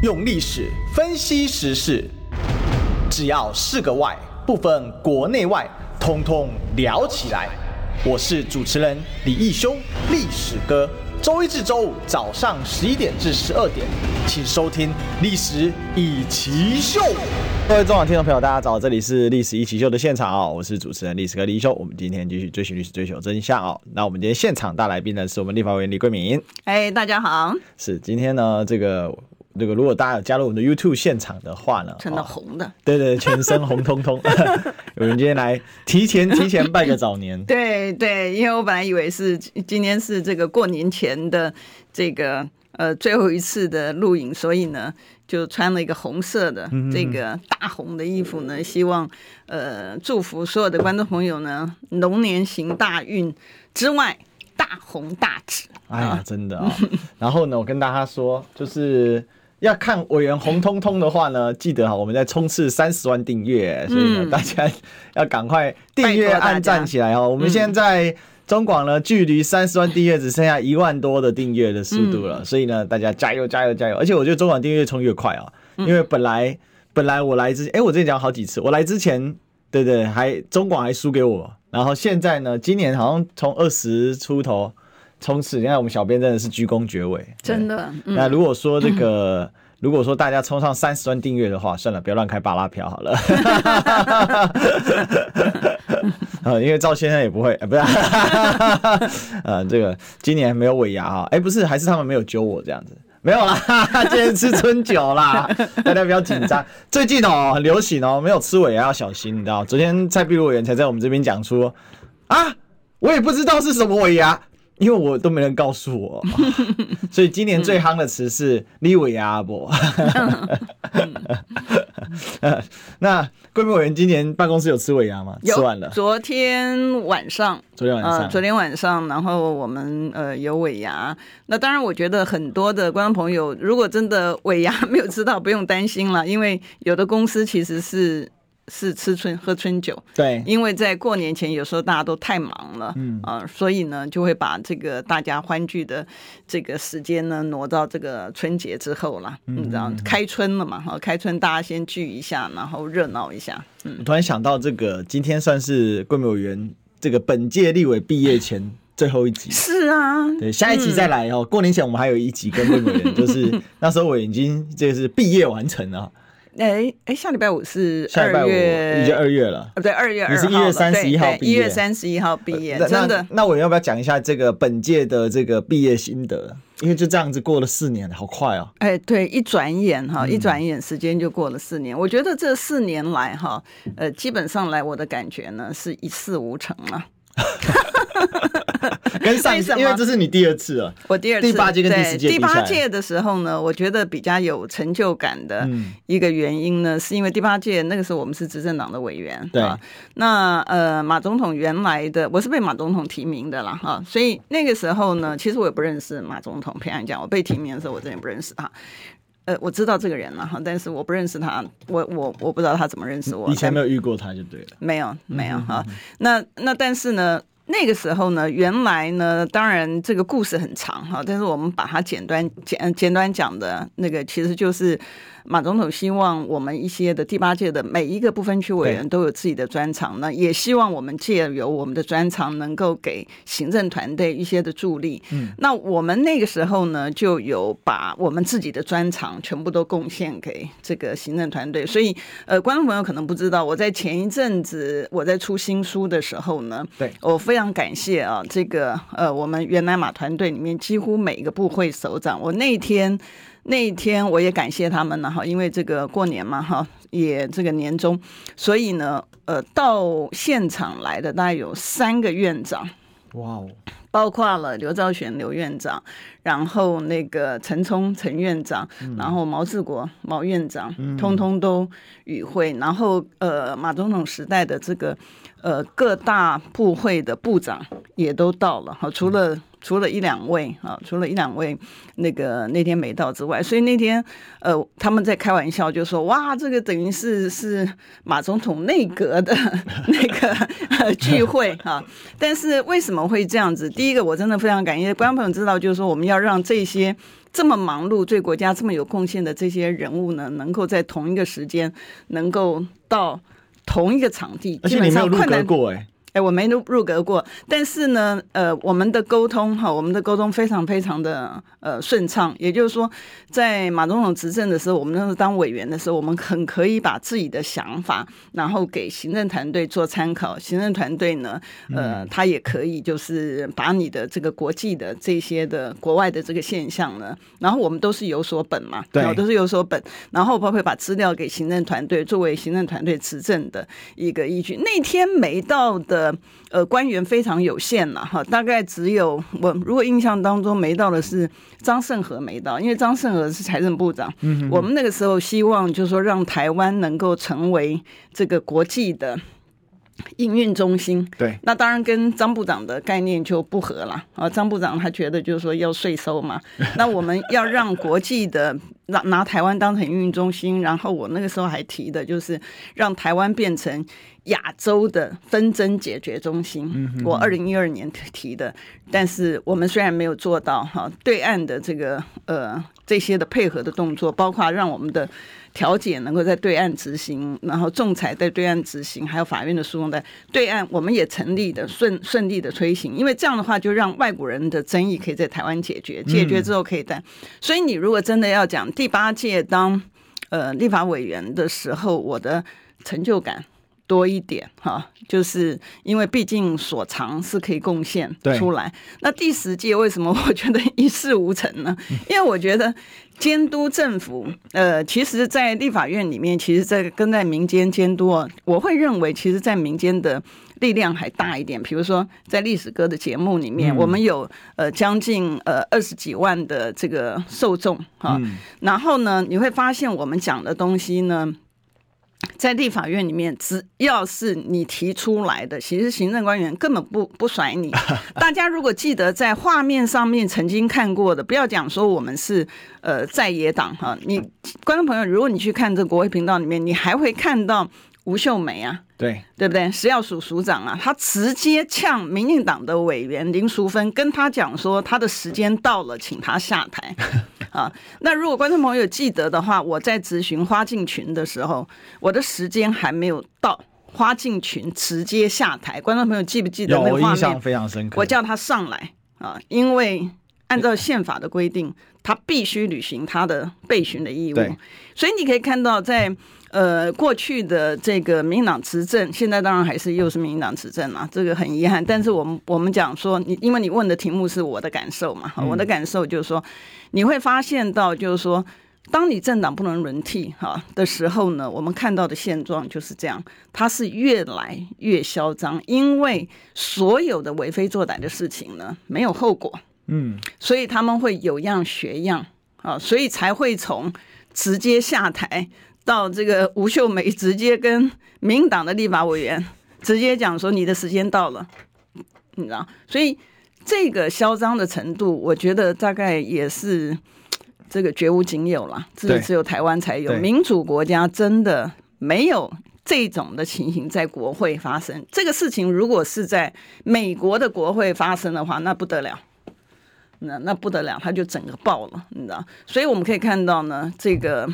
用历史分析时事，只要是个“外”，不分国内外，通通聊起来。我是主持人李义修，历史哥。周一至周五早上十一点至十二点，请收听《历史一奇秀》。各位中广听众朋友，大家早，这里是《历史一奇秀》的现场哦，我是主持人历史哥李义修。我们今天继续追寻历史，追求真相哦。那我们今天现场大来宾呢，是我们立法委员李桂敏。哎，大家好。是今天呢，这个。这个如果大家有加入我们的 YouTube 现场的话呢，穿的红的，对对，全身红彤彤。有人今天来提前提前拜个早年，对对，因为我本来以为是今天是这个过年前的这个呃最后一次的录影，所以呢就穿了一个红色的这个大红的衣服呢，希望呃祝福所有的观众朋友呢龙年行大运之外大红大紫。哎呀，真的啊、哦！然后呢，我跟大家说，就是。要看委员红彤彤的话呢，记得哈，我们在冲刺三十万订阅，所以呢，大家要赶快订阅、按赞起来哦。我们现在中广呢，距离三十万订阅只剩下一万多的订阅的速度了，所以呢，大家加油加油加油！而且我觉得中广订阅越冲越快啊，因为本来本来我来之前，哎，我之前讲好几次，我来之前，对对，还中广还输给我，然后现在呢，今年好像从二十出头。冲刺！你看我们小编真的是鞠躬绝尾，真的。嗯、那如果说这个，嗯、如果说大家冲上三十万订阅的话，算了，不要乱开巴拉票好了。啊，因为赵先生也不会，不是。呃，这个今年没有尾牙啊，哎，不是，还是他们没有揪我这样子，没有啦，今天吃春酒啦，大家不要紧张。最近哦，很流行哦，没有吃尾牙要小心，你知道？昨天蔡碧如委员才在我们这边讲出啊，我也不知道是什么尾牙。因为我都没人告诉我，所以今年最夯的词是“立委阿伯”。那贵宾委员今年办公室有吃尾牙吗？吃完了。昨天晚上，昨天晚上，呃、昨天晚上，然后我们呃有尾牙。那当然，我觉得很多的观众朋友，如果真的尾牙没有吃到，不用担心了，因为有的公司其实是。是吃春喝春酒，对，因为在过年前有时候大家都太忙了，嗯啊，所以呢就会把这个大家欢聚的这个时间呢挪到这个春节之后了，嗯，你知道开春了嘛？哈，开春大家先聚一下，然后热闹一下。嗯，我突然想到这个今天算是桂美委员这个本届立委毕业前最后一集，是啊，对，下一集再来哦。过年前我们还有一集跟桂美委员，就是 那时候我已经这个是毕业完成了。哎哎，下礼拜五是二月，已经二月了。对，二月。你是一月三十一号毕业。一月三十一号毕业，真的。那我要不要讲一下这个本届的这个毕业心得？因为就这样子过了四年，好快哦。哎，对，一转眼哈，一转眼时间就过了四年。我觉得这四年来哈，呃，基本上来我的感觉呢是一事无成了。跟上一次，因为这是你第二次了，我第二次第八届跟第十届，第八届的时候呢，我觉得比较有成就感的一个原因呢，是因为第八届那个时候我们是执政党的委员，对，那呃马总统原来的我是被马总统提名的啦哈，所以那个时候呢，其实我也不认识马总统，平安讲我被提名的时候，我真的不认识他，呃，我知道这个人了哈，但是我不认识他，我我我不知道他怎么认识我，以前没有遇过他就对了，没有没有哈，那那但是呢。那个时候呢，原来呢，当然这个故事很长哈，但是我们把它简短简简短讲的那个，其实就是。马总统希望我们一些的第八届的每一个不分区委员都有自己的专长，那也希望我们借由我们的专长，能够给行政团队一些的助力。嗯，那我们那个时候呢，就有把我们自己的专长全部都贡献给这个行政团队。所以，呃，观众朋友可能不知道，我在前一阵子我在出新书的时候呢，对，我非常感谢啊，这个呃，我们原来马团队里面几乎每一个部会首长，我那天。那一天我也感谢他们了哈，因为这个过年嘛哈，也这个年终，所以呢，呃，到现场来的大概有三个院长，哇哦，包括了刘兆玄刘院长，然后那个陈冲陈院长，然后毛志国毛院长，通通都与会，然后呃，马总统时代的这个呃各大部会的部长也都到了哈，除了。除了一两位啊，除了一两位那个那天没到之外，所以那天呃他们在开玩笑就说哇，这个等于是是马总统内阁的 那个、呃、聚会哈。但是为什么会这样子？第一个我真的非常感谢观众朋友知道，就是说我们要让这些这么忙碌、对国家这么有贡献的这些人物呢，能够在同一个时间能够到同一个场地，而且你没有入阁过哎。哎，我没入入阁过，但是呢，呃，我们的沟通哈，我们的沟通非常非常的呃顺畅。也就是说，在马总统执政的时候，我们那时候当委员的时候，我们很可以把自己的想法，然后给行政团队做参考。行政团队呢，呃，他也可以就是把你的这个国际的这些的国外的这个现象呢，然后我们都是有所本嘛，对，都是有所本。然后包括把资料给行政团队，作为行政团队执政的一个依据。那天没到的。呃呃，官员非常有限了哈，大概只有我如果印象当中没到的是张盛和没到，因为张盛和是财政部长。嗯哼，我们那个时候希望就是说让台湾能够成为这个国际的营运中心。对，那当然跟张部长的概念就不合了啊。张部长他觉得就是说要税收嘛，那我们要让国际的拿拿台湾当成营运中心，然后我那个时候还提的就是让台湾变成。亚洲的纷争解决中心，我二零一二年提的，但是我们虽然没有做到哈，对岸的这个呃这些的配合的动作，包括让我们的调解能够在对岸执行，然后仲裁在对岸执行，还有法院的诉讼在对岸，我们也成立的顺顺利的推行，因为这样的话就让外国人的争议可以在台湾解决，解决之后可以带。所以你如果真的要讲第八届当呃立法委员的时候，我的成就感。多一点哈，就是因为毕竟所长是可以贡献出来。那第十届为什么我觉得一事无成呢？因为我觉得监督政府，呃，其实，在立法院里面，其实，在跟在民间监督啊，我会认为，其实，在民间的力量还大一点。比如说，在历史歌的节目里面，嗯、我们有呃将近呃二十几万的这个受众哈，嗯、然后呢，你会发现我们讲的东西呢。在立法院里面，只要是你提出来的，其实行政官员根本不不甩你。大家如果记得在画面上面曾经看过的，不要讲说我们是呃在野党哈，你观众朋友，如果你去看这国会频道里面，你还会看到吴秀梅啊，对对不对？食药署署长啊，他直接呛民进党的委员林淑芬，跟他讲说他的时间到了，请他下台。啊，那如果观众朋友记得的话，我在咨询花敬群的时候，我的时间还没有到，花敬群直接下台。观众朋友记不记得那个画面？我印象非常深刻。我叫他上来啊，因为按照宪法的规定，他必须履行他的备询的义务。所以你可以看到在。呃，过去的这个民进党执政，现在当然还是又是民进党执政啊，这个很遗憾。但是我们我们讲说，你因为你问的题目是我的感受嘛，我的感受就是说，你会发现到就是说，当你政党不能轮替哈的时候呢，我们看到的现状就是这样，它是越来越嚣张，因为所有的为非作歹的事情呢没有后果，嗯，所以他们会有样学样啊，所以才会从直接下台。到这个吴秀梅直接跟民党的立法委员直接讲说，你的时间到了，你知道，所以这个嚣张的程度，我觉得大概也是这个绝无仅有了，这只有台湾才有。民主国家真的没有这种的情形在国会发生。这个事情如果是在美国的国会发生的话，那不得了，那那不得了，他就整个爆了，你知道。所以我们可以看到呢，这个。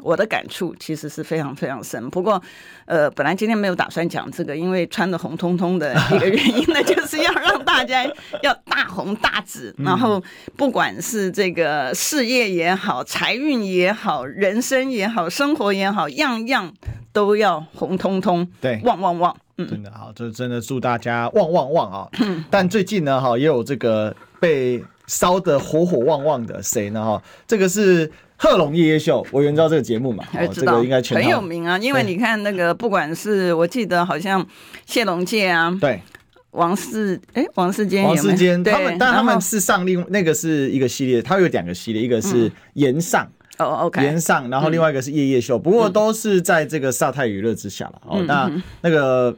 我的感触其实是非常非常深，不过，呃，本来今天没有打算讲这个，因为穿的红彤彤的一个原因呢，就是要让大家要大红大紫，然后不管是这个事业也好，财运也好，人生也好，生活也好，样样都要红彤彤，对，旺旺旺，嗯，真的好，这真的祝大家旺旺旺啊！但最近呢，哈，也有这个被烧得火火旺旺的谁呢？哈，这个是。贺龙夜夜秀，我原知道这个节目嘛，哦、这个应该很有名啊。因为你看那个，不管是我记得好像谢龙介啊，对，王世哎，王世坚，王世坚，他们但他们是上另那个是一个系列，他有两个系列，一个是岩上哦，OK，炎上，然后另外一个是夜夜秀，不过都是在这个萨泰娱乐之下了。哦，那那个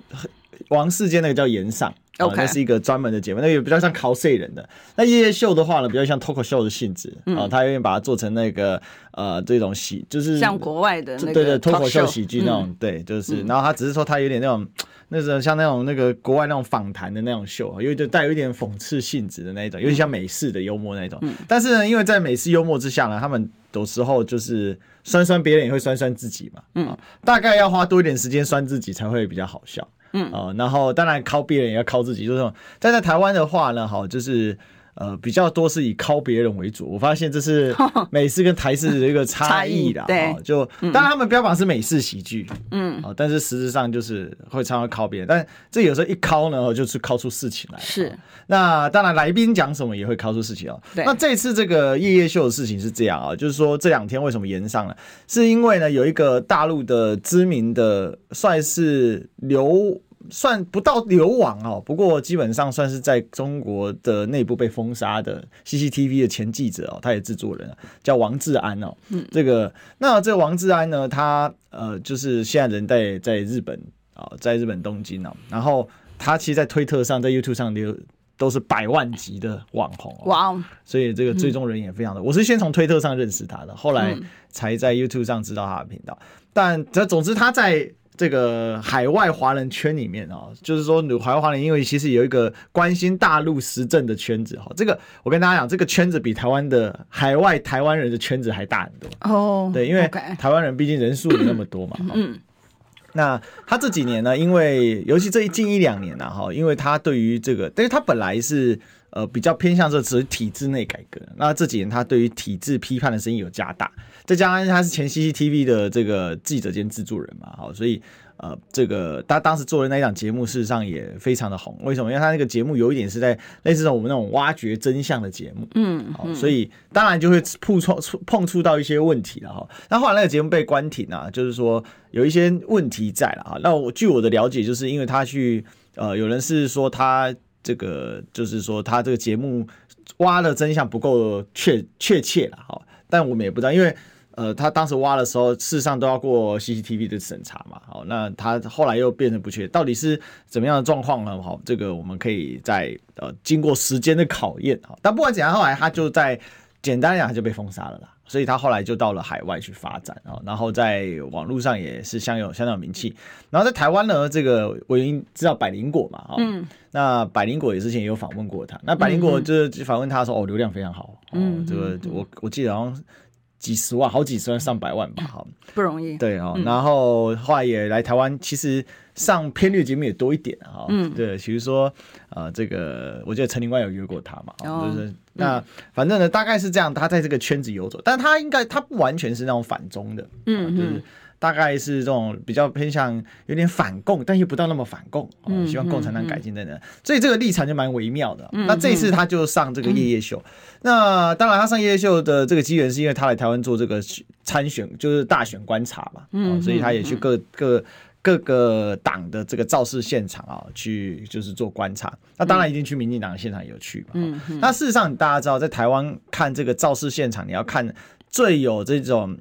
王世坚那个叫岩上。OK，那是一个专门的节目，那个比较像考 C 人的。那夜夜秀的话呢，比较像 talk show 的性质啊，他有点把它做成那个呃这种喜，就是像国外的那个对对 talk show 喜剧那种，对，就是，然后他只是说他有点那种。那种像那种那个国外那种访谈的那种秀，因为就带有一点讽刺性质的那一种，有点像美式的幽默那种。但是呢，因为在美式幽默之下呢，他们有时候就是酸酸别人也会酸酸自己嘛。嗯，大概要花多一点时间酸自己才会比较好笑。嗯，哦，然后当然靠别人也要靠自己，就是这种。但在台湾的话呢，好就是。呃，比较多是以靠别人为主，我发现这是 美式跟台式的一个差异啦。对，就当然他们标榜是美式喜剧，嗯，啊但是实质上就是会常常靠别人，但这有时候一靠呢，就是靠出事情来。是，那当然来宾讲什么也会靠出事情哦。对，那这次这个夜夜秀的事情是这样啊，就是说这两天为什么延上了？是因为呢有一个大陆的知名的算是流。算不到流亡哦，不过基本上算是在中国的内部被封杀的 CCTV 的前记者哦，他也制作人叫王志安哦。嗯，这个那这个王志安呢，他呃就是现在人在在日本啊，在日本东京哦。然后他其实，在推特上，在 YouTube 上流都是百万级的网红哇哦，所以这个追踪人也非常的。我是先从推特上认识他的，后来才在 YouTube 上知道他的频道。但这总之他在。这个海外华人圈里面啊，就是说海外华人，因为其实有一个关心大陆时政的圈子哈。这个我跟大家讲，这个圈子比台湾的海外台湾人的圈子还大很多哦。对，因为台湾人毕竟人数有那么多嘛。嗯。那他这几年呢，因为尤其这一近一两年呢，哈，因为他对于这个，但是他本来是。呃，比较偏向这只是体制内改革。那这几年他对于体制批判的声音有加大，再加上他是前 CCTV 的这个记者兼制作人嘛，好，所以呃，这个他当时做的那一档节目，事实上也非常的红。为什么？因为他那个节目有一点是在类似我们那种挖掘真相的节目，嗯，好，所以当然就会碰触碰触到一些问题了哈。那后来那个节目被关停啊，就是说有一些问题在了啊。那我据我的了解，就是因为他去呃，有人是说他。这个就是说，他这个节目挖的真相不够确确切了哈，但我们也不知道，因为呃，他当时挖的时候，事实上都要过 CCTV 的审查嘛，好，那他后来又变成不确，到底是怎么样的状况呢？好，这个我们可以在呃经过时间的考验哈，但不管怎样，后来他就在简单来讲，他就被封杀了啦。所以他后来就到了海外去发展啊，然后在网络上也是相有相当有名气。然后在台湾呢，这个我已经知道百灵果嘛，嗯，那百灵果也之前也有访问过他。那百灵果就是访问他说，哦，流量非常好，嗯，这个我我记得好像几十万，好几十万，上百万吧，哈，不容易。对哦，然后后来也来台湾，其实上偏绿节目也多一点哈，嗯，对，比如说呃，这个我记得陈林官有约过他嘛，就是。那反正呢，大概是这样。他在这个圈子游走，但他应该他不完全是那种反中的，嗯，就是大概是这种比较偏向有点反共，但又不到那么反共，嗯，希望共产党改进等等。所以这个立场就蛮微妙的。那这一次他就上这个夜夜秀。那当然，他上夜夜秀的这个机缘是因为他来台湾做这个参选，就是大选观察嘛，嗯，所以他也去各各。各个党的这个造势现场啊，去就是做观察。那当然，一定去民进党的现场也有去嘛。嗯，那事实上，大家知道，在台湾看这个造势现场，你要看最有这种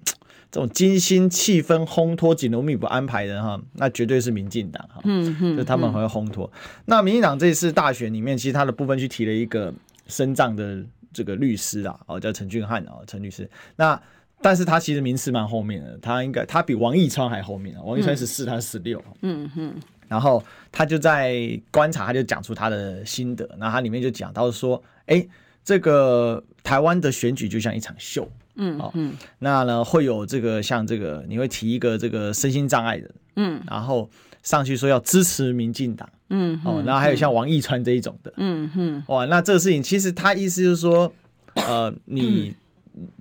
这种精心气氛烘托、紧锣密鼓安排的哈，那绝对是民进党哈。嗯嗯，就他们很会烘托。那民进党这次大选里面，其实他的部分去提了一个深藏的这个律师啊，哦，叫陈俊翰啊，陈律师。那但是他其实名次蛮后面的，他应该他比王义川还后面啊，王义川十四，他十六。嗯嗯。然后他就在观察，他就讲出他的心得，然后他里面就讲到说，哎，这个台湾的选举就像一场秀。嗯哦嗯。那呢会有这个像这个，你会提一个这个身心障碍的，嗯，然后上去说要支持民进党，嗯，哦，然后还有像王义川这一种的，嗯嗯。哇，那这个事情其实他意思就是说，呃，你。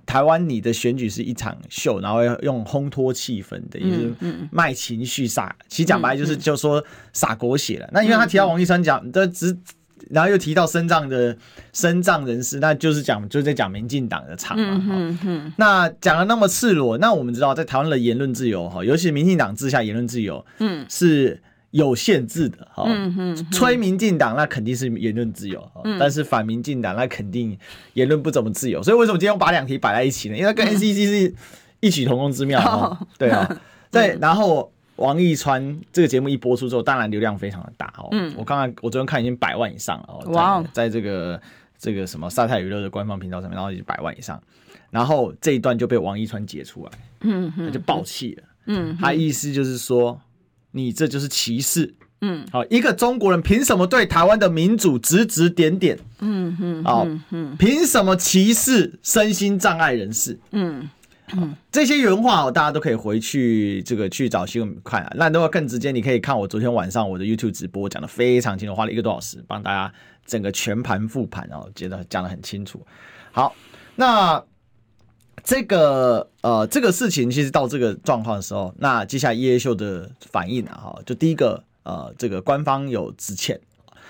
台湾，你的选举是一场秀，然后要用烘托气氛的，也是卖情绪撒。其实讲白就是就说撒狗血了。那因为他提到王义川讲，这只然后又提到身障的身障人士，那就是讲就是在讲民进党的场嘛。嗯嗯。那讲的那么赤裸，那我们知道在台湾的言论自由哈，尤其是民进党之下言论自由，嗯，是。有限制的哈，吹民进党那肯定是言论自由，但是反民进党那肯定言论不怎么自由。所以为什么今天我把两题摆在一起呢？因为跟 NCC 是异曲同工之妙，对啊，对。然后王一川这个节目一播出之后，当然流量非常的大哦。嗯，我刚刚我昨天看已经百万以上了哦。哇，在这个这个什么沙泰娱乐的官方频道上面，然后已经百万以上，然后这一段就被王一川截出来，嗯，他就爆气了，嗯，他意思就是说，你这就是歧视。嗯，好，一个中国人凭什么对台湾的民主指指点点？嗯嗯，好，嗯，凭什么歧视身心障碍人士？嗯嗯，这些原话大家都可以回去这个去找新闻看啊。那如果更直接，你可以看我昨天晚上我的 YouTube 直播，讲的非常清楚，花了一个多小时帮大家整个全盘复盘，然后觉得讲的很清楚。好，那这个呃这个事情其实到这个状况的时候，那接下来叶叶秀的反应啊，哈，就第一个。呃，这个官方有致歉，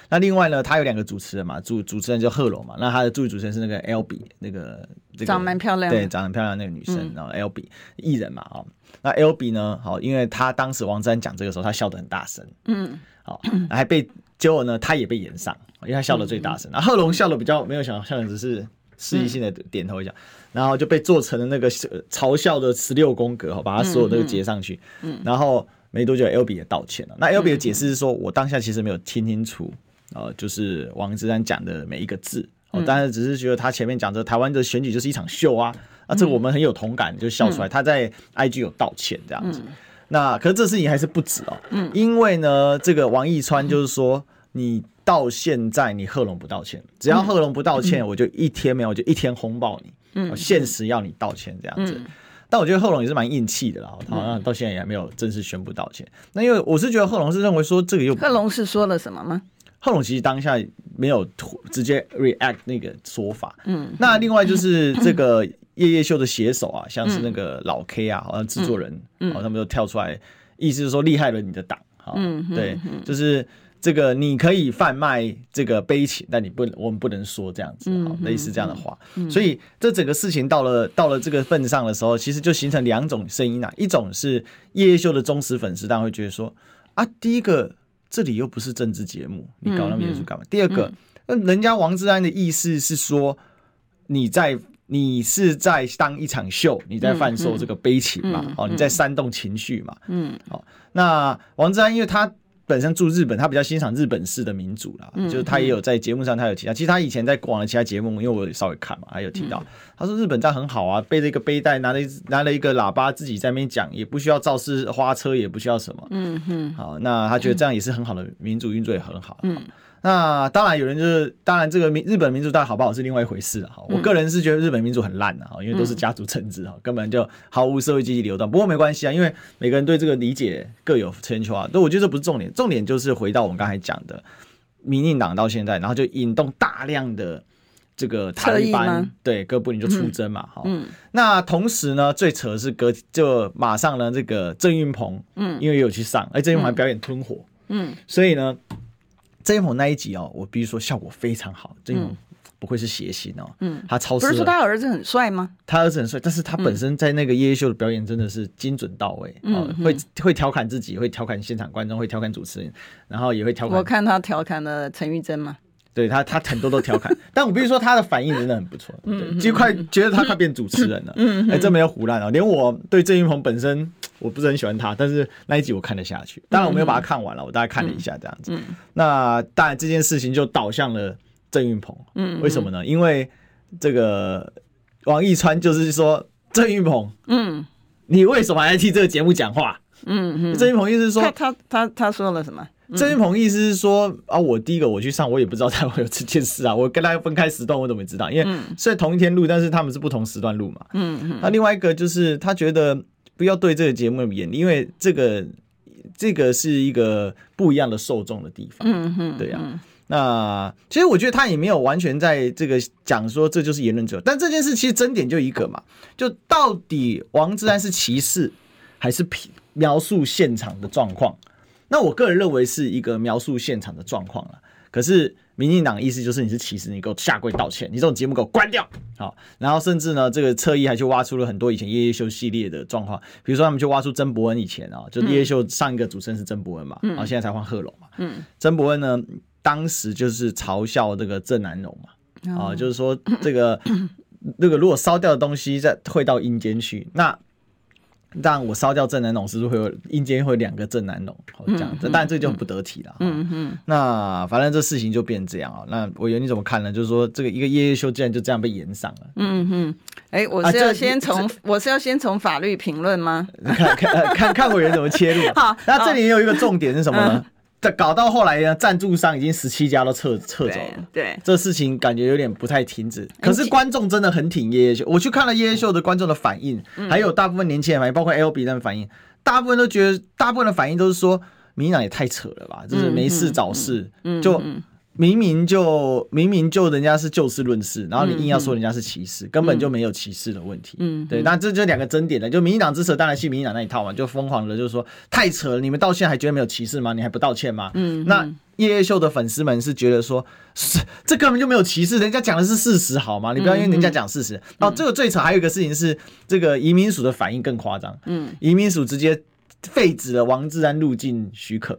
那另外呢，他有两个主持人嘛，主主持人叫贺龙嘛，那他的助理主持人是那个 L.B 那个、这个、长蛮漂亮，对，长很漂亮那个女生，嗯、然后 L.B 艺人嘛，哦，那 L.B 呢，好，因为他当时王志安讲这个时候，他笑得很大声，嗯，好，还被结果呢，他也被炎上，因为他笑得最大声，那贺龙笑得比较没有想笑，只是示意性的点头一下，然后就被做成了那个嘲笑的十六宫格，好，把他所有都截上去，嗯，然后。没多久，L B 也道歉了。那 L B 的解释是说，我当下其实没有听清楚，呃，就是王志安讲的每一个字，我当时只是觉得他前面讲的台湾的选举就是一场秀啊，啊，这个我们很有同感，就笑出来。他在 I G 有道歉这样子。那可是这事情还是不止哦，嗯因为呢，这个王一川就是说，你到现在你贺龙不道歉，只要贺龙不道歉，我就一天没有，我就一天轰爆你，嗯，限时要你道歉这样子。但我觉得贺龙也是蛮硬气的啦，好像到现在也还没有正式宣布道歉。嗯、那因为我是觉得贺龙是认为说这个又贺龙是说了什么吗？贺龙其实当下没有直接 react 那个说法。嗯，那另外就是这个 叶叶秀的写手啊，像是那个老 K 啊，好像制作人，嗯，他们都跳出来，意思是说厉害了你的党，好，嗯，对，就是。这个你可以贩卖这个悲情，但你不，我们不能说这样子，嗯、类似这样的话。嗯、所以这整个事情到了到了这个份上的时候，其实就形成两种声音啊。一种是叶叶秀的忠实粉丝，当然会觉得说啊，第一个这里又不是政治节目，你搞那么严肃干嘛？嗯嗯、第二个，那人家王志安的意思是说，你在你是在当一场秀，你在贩售这个悲情嘛？哦、你在煽动情绪嘛？嗯，好，那王志安因为他。本身住日本，他比较欣赏日本式的民主啦，嗯、就是他也有在节目上，他有提到，其实他以前在过往的其他节目，因为我稍微看嘛，还有提到，嗯、他说日本这样很好啊，背着一个背带，拿了一拿了一个喇叭，自己在那边讲，也不需要造势花车，也不需要什么，嗯哼，好，那他觉得这样也是很好的民主运作，也很好，嗯。那当然，有人就是，当然这个民日本民主到底好不好是另外一回事了哈。我个人是觉得日本民主很烂的哈，因为都是家族政治哈，根本就毫无社会积极流动。不过没关系啊，因为每个人对这个理解各有千秋啊。但我觉得这不是重点，重点就是回到我们刚才讲的，民进党到现在，然后就引动大量的这个塔利班对哥布林就出征嘛哈。嗯。那同时呢，最扯的是隔就马上呢，这个郑运鹏嗯，因为有去上，哎，郑运鹏还表演吞火嗯，所以呢。郑云鹏那一集哦，我必须说效果非常好。郑云鹏不愧是谐星哦，嗯，他超市不是说他儿子很帅吗？他儿子很帅，但是他本身在那个夜夜秀的表演真的是精准到位，嗯，会会调侃自己，会调侃现场观众，会调侃主持人，然后也会调侃。我看他调侃了陈玉珍嘛，对他他很多都调侃，但我必须说他的反应真的很不错，嗯，就快觉得他快变主持人了，嗯，哎，这没有胡乱哦，连我对郑云鹏本身。我不是很喜欢他，但是那一集我看得下去。当然我没有把它看完了，我大概看了一下这样子。嗯嗯、那当然这件事情就导向了郑运鹏。嗯，为什么呢？因为这个王一川就是说郑运鹏，嗯，你为什么还要替这个节目讲话？嗯嗯，郑云鹏意思是说他他他他说了什么？郑云鹏意思是说啊，我第一个我去上，我也不知道他会有这件事啊，我跟他分开时段，我怎么知道？因为虽然同一天录，但是他们是不同时段录嘛。嗯嗯。那另外一个就是他觉得。不要对这个节目有眼力，因为这个这个是一个不一样的受众的地方。嗯哼，对呀、啊。那其实我觉得他也没有完全在这个讲说这就是言论自由，但这件事其实争点就一个嘛，就到底王志安是歧视还是描述现场的状况？那我个人认为是一个描述现场的状况了。可是。民进党的意思就是你是歧视，你给我下跪道歉，你这种节目给我关掉。好，然后甚至呢，这个侧翼还去挖出了很多以前叶叶秀系列的状况，比如说他们去挖出曾伯恩以前啊，就叶叶秀上一个主持人是曾伯恩嘛，然后现在才换贺龙嘛。嗯，曾伯恩呢，当时就是嘲笑这个郑南榕嘛，啊，就是说这个 那个如果烧掉的东西再会到阴间去，那让我烧掉正南龙，是不是会有阴间会有两个正南龙？这样，这当然这就很不得体了。嗯嗯。那反正这事情就变这样啊。那我员你怎么看呢？就是说这个一个夜夜秀竟然就这样被延上了。嗯哼。哎，我是要先从我是要先从法律评论吗？看看看看委员怎么切入。好，那这里也有一个重点是什么呢？搞到后来呢，赞助商已经十七家都撤撤走了。对，这事情感觉有点不太停止。可是观众真的很挺夜夜秀，我去看了夜夜秀的观众的反应，还有大部分年轻人反应，包括 L B 的反应，大部分都觉得，大部分的反应都是说，民进党也太扯了吧，就是没事找事，嗯就。明明就明明就人家是就事论事，然后你硬要说人家是歧视，嗯、根本就没有歧视的问题。嗯，对，那这就两个争点了。就民进党之扯，当然信民进党那一套嘛，就疯狂的，就是说太扯了。你们到现在还觉得没有歧视吗？你还不道歉吗？嗯，那夜夜秀的粉丝们是觉得说，是这根本就没有歧视，人家讲的是事实，好吗？你不要因为人家讲事实。哦，这个最扯还有一个事情是，这个移民署的反应更夸张。嗯，移民署直接废止了王志安入境许可。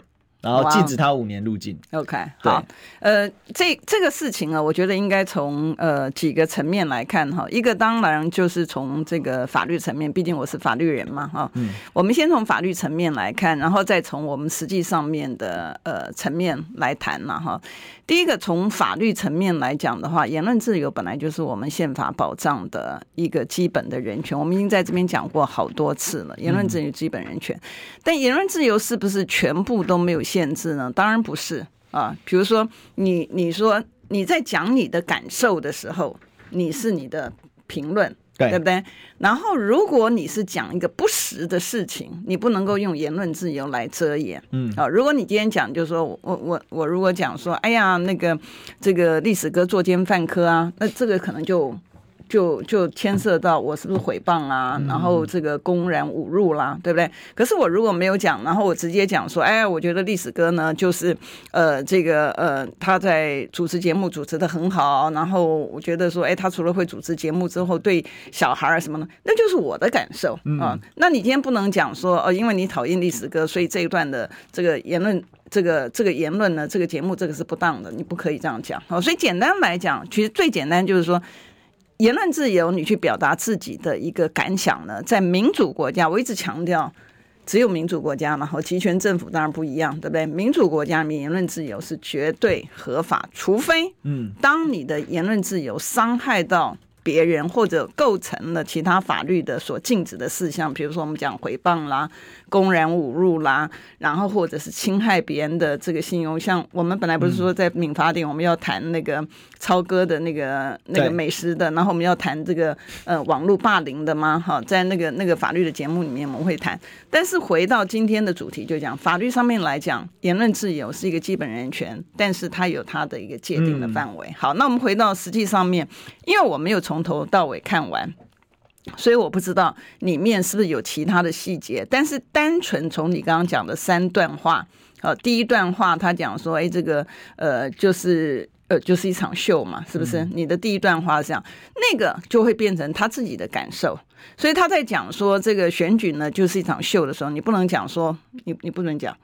然后禁止他五年入境。OK，好，呃，这这个事情啊，我觉得应该从呃几个层面来看哈。一个当然就是从这个法律层面，毕竟我是法律人嘛哈。嗯。我们先从法律层面来看，然后再从我们实际上面的呃层面来谈嘛哈。第一个从法律层面来讲的话，言论自由本来就是我们宪法保障的一个基本的人权。我们已经在这边讲过好多次了，言论自由基本人权。但言论自由是不是全部都没有限制呢？当然不是啊。比如说你，你你说你在讲你的感受的时候，你是你的评论，对，对不对？然后如果你是讲一个不实的事情，你不能够用言论自由来遮掩。嗯啊，如果你今天讲，就是说我我我如果讲说，哎呀，那个这个历史哥作奸犯科啊，那这个可能就。就就牵涉到我是不是诽谤啊，然后这个公然侮辱啦，对不对？可是我如果没有讲，然后我直接讲说，哎，我觉得历史哥呢，就是呃，这个呃，他在主持节目主持的很好，然后我觉得说，哎，他除了会主持节目之后，对小孩儿什么的，那就是我的感受啊。那你今天不能讲说，哦，因为你讨厌历史哥，所以这一段的这个言论，这个这个言论呢，这个节目这个是不当的，你不可以这样讲。好，所以简单来讲，其实最简单就是说。言论自由，你去表达自己的一个感想呢，在民主国家，我一直强调，只有民主国家嘛，和集权政府当然不一样，对不对？民主国家，言论自由是绝对合法，除非，嗯，当你的言论自由伤害到。别人或者构成了其他法律的所禁止的事项，比如说我们讲诽谤啦、公然侮辱啦，然后或者是侵害别人的这个信用。像我们本来不是说在民法典我们要谈那个超哥的那个那个美食的，然后我们要谈这个呃网络霸凌的吗？哈，在那个那个法律的节目里面我们会谈。但是回到今天的主题，就讲法律上面来讲，言论自由是一个基本人权，但是它有它的一个界定的范围。好，那我们回到实际上面，因为我没有从从头到尾看完，所以我不知道里面是不是有其他的细节。但是单纯从你刚刚讲的三段话，呃，第一段话他讲说，哎，这个呃，就是呃，就是一场秀嘛，是不是？你的第一段话是这样，那个就会变成他自己的感受。所以他在讲说这个选举呢，就是一场秀的时候，你不能讲说，你你不能讲。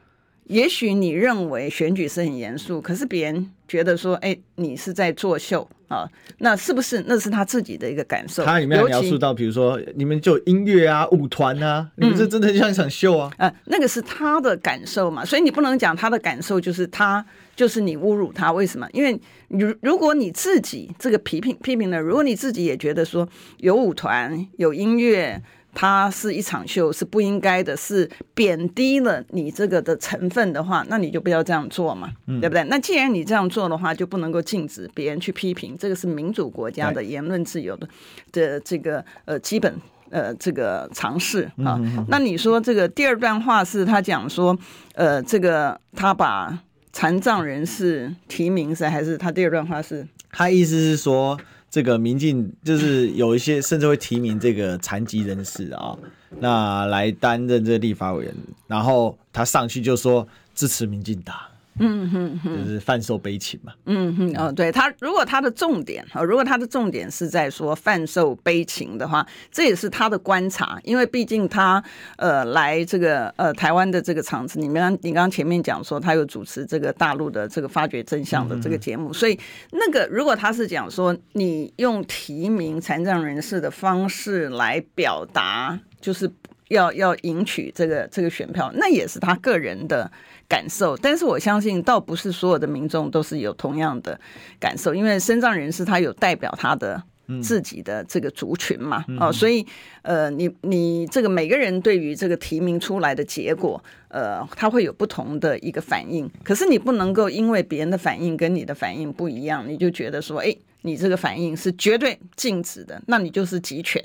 也许你认为选举是很严肃，可是别人觉得说，哎，你是在作秀啊？那是不是那是他自己的一个感受？他里面有描述到，比如说你们就音乐啊、舞团啊，你们这真的像一场秀啊？嗯、呃，那个是他的感受嘛，所以你不能讲他的感受就是他就是你侮辱他，为什么？因为如如果你自己这个批评批评的，如果你自己也觉得说有舞团有音乐。它是一场秀，是不应该的，是贬低了你这个的成分的话，那你就不要这样做嘛，嗯、对不对？那既然你这样做的话，就不能够禁止别人去批评，这个是民主国家的言论自由的的这个呃基本呃这个常识啊。嗯、哼哼，那你说这个第二段话是他讲说，呃，这个他把残障人士提名是还是他第二段话是？他意思是说。这个民进就是有一些甚至会提名这个残疾人士啊，那来担任这个立法委员，然后他上去就说支持民进党。嗯哼哼，就是贩售悲情嘛。嗯哼，哦，对他，如果他的重点啊，如果他的重点是在说贩售悲情的话，这也是他的观察，因为毕竟他呃来这个呃台湾的这个场子，你们你刚刚前面讲说他有主持这个大陆的这个发掘真相的这个节目，所以那个如果他是讲说你用提名残障人士的方式来表达，就是。要要赢取这个这个选票，那也是他个人的感受。但是我相信，倒不是所有的民众都是有同样的感受，因为身障人士他有代表他的。自己的这个族群嘛，哦，所以呃，你你这个每个人对于这个提名出来的结果，呃，他会有不同的一个反应。可是你不能够因为别人的反应跟你的反应不一样，你就觉得说，哎，你这个反应是绝对禁止的，那你就是集权。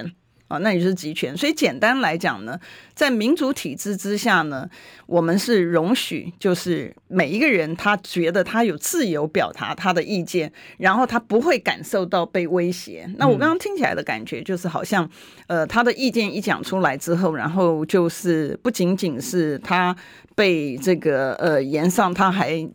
啊，那也是集权。所以简单来讲呢，在民主体制之下呢，我们是容许，就是每一个人他觉得他有自由表达他的意见，然后他不会感受到被威胁。那我刚刚听起来的感觉就是，好像呃，他的意见一讲出来之后，然后就是不仅仅是他被这个呃言上，他还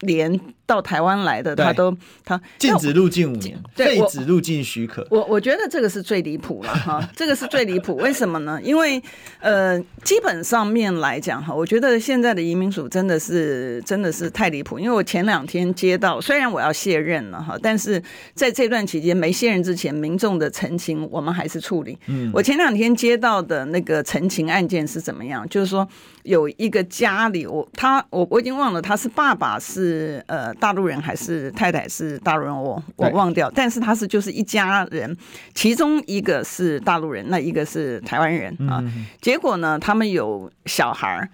连。到台湾来的，他都他禁止入境五年，废止入境许可。我我觉得这个是最离谱了 哈，这个是最离谱。为什么呢？因为呃，基本上面来讲哈，我觉得现在的移民署真的是真的是太离谱。因为我前两天接到，虽然我要卸任了哈，但是在这段期间没卸任之前，民众的陈情我们还是处理。嗯，我前两天接到的那个陈情案件是怎么样？就是说有一个家里，我他我我已经忘了，他是爸爸是呃。大陆人还是太太是大陆人，我我忘掉。但是他是就是一家人，其中一个是大陆人，那一个是台湾人啊。结果呢，他们有小孩，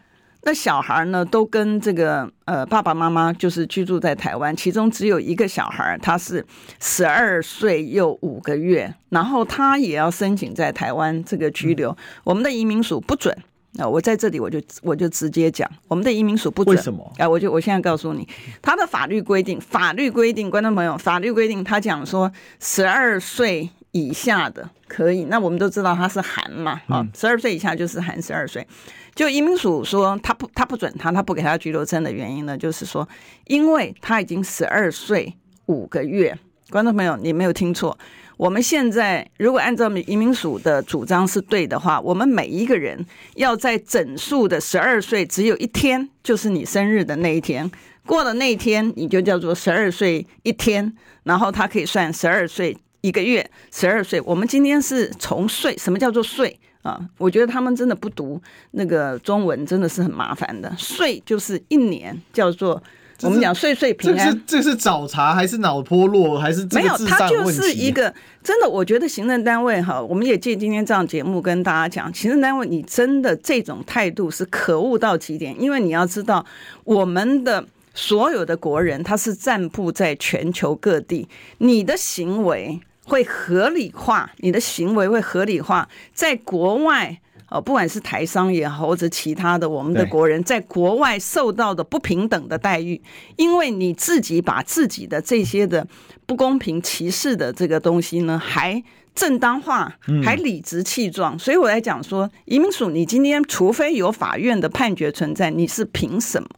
那小孩呢都跟这个呃爸爸妈妈就是居住在台湾，其中只有一个小孩，他是十二岁又五个月，然后他也要申请在台湾这个居留，我们的移民署不准。那我在这里，我就我就直接讲，我们的移民署不准。为什么？哎，我就我现在告诉你，他的法律规定，法律规定，观众朋友，法律规定，他讲说十二岁以下的可以。那我们都知道他是含嘛，啊，十二岁以下就是含十二岁。就移民署说他不他不准他，他不给他居留证的原因呢，就是说，因为他已经十二岁五个月。观众朋友，你没有听错。我们现在如果按照移民署的主张是对的话，我们每一个人要在整数的十二岁只有一天，就是你生日的那一天，过了那一天你就叫做十二岁一天，然后他可以算十二岁一个月，十二岁。我们今天是从岁，什么叫做岁啊？我觉得他们真的不读那个中文，真的是很麻烦的。岁就是一年，叫做。我们讲岁岁平安，这是这是找茬还是脑波落还是没有？他就是一个真的，我觉得行政单位哈，我们也借今天这样节目跟大家讲，行政单位你真的这种态度是可恶到极点，因为你要知道，我们的所有的国人他是散布在全球各地，你的行为会合理化，你的行为会合理化，在国外。哦，不管是台商也好，或者其他的我们的国人，在国外受到的不平等的待遇，因为你自己把自己的这些的不公平歧视的这个东西呢，还正当化，还理直气壮。所以我来讲说，移民署，你今天除非有法院的判决存在，你是凭什么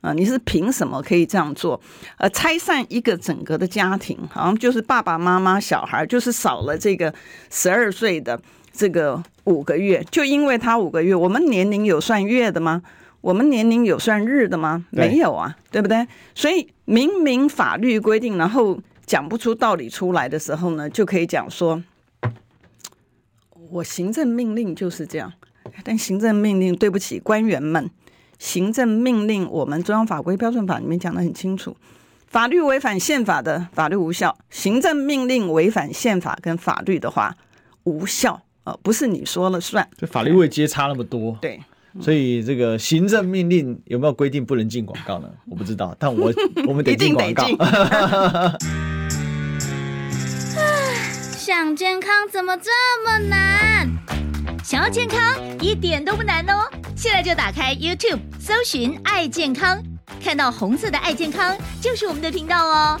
啊？你是凭什么可以这样做？呃，拆散一个整个的家庭，好像就是爸爸妈妈、小孩，就是少了这个十二岁的。这个五个月，就因为他五个月，我们年龄有算月的吗？我们年龄有算日的吗？没有啊，对不对？所以明明法律规定，然后讲不出道理出来的时候呢，就可以讲说，我行政命令就是这样。但行政命令，对不起，官员们，行政命令我们中央法规标准法里面讲的很清楚，法律违反宪法的法律无效，行政命令违反宪法跟法律的话无效。哦，不是你说了算，这法律位阶差那么多，对，所以这个行政命令有没有规定不能进广告呢？我不知道，但我 我们得进广告。想健康怎么这么难？想要健康一点都不难哦，现在就打开 YouTube，搜寻“爱健康”，看到红色的“爱健康”就是我们的频道哦。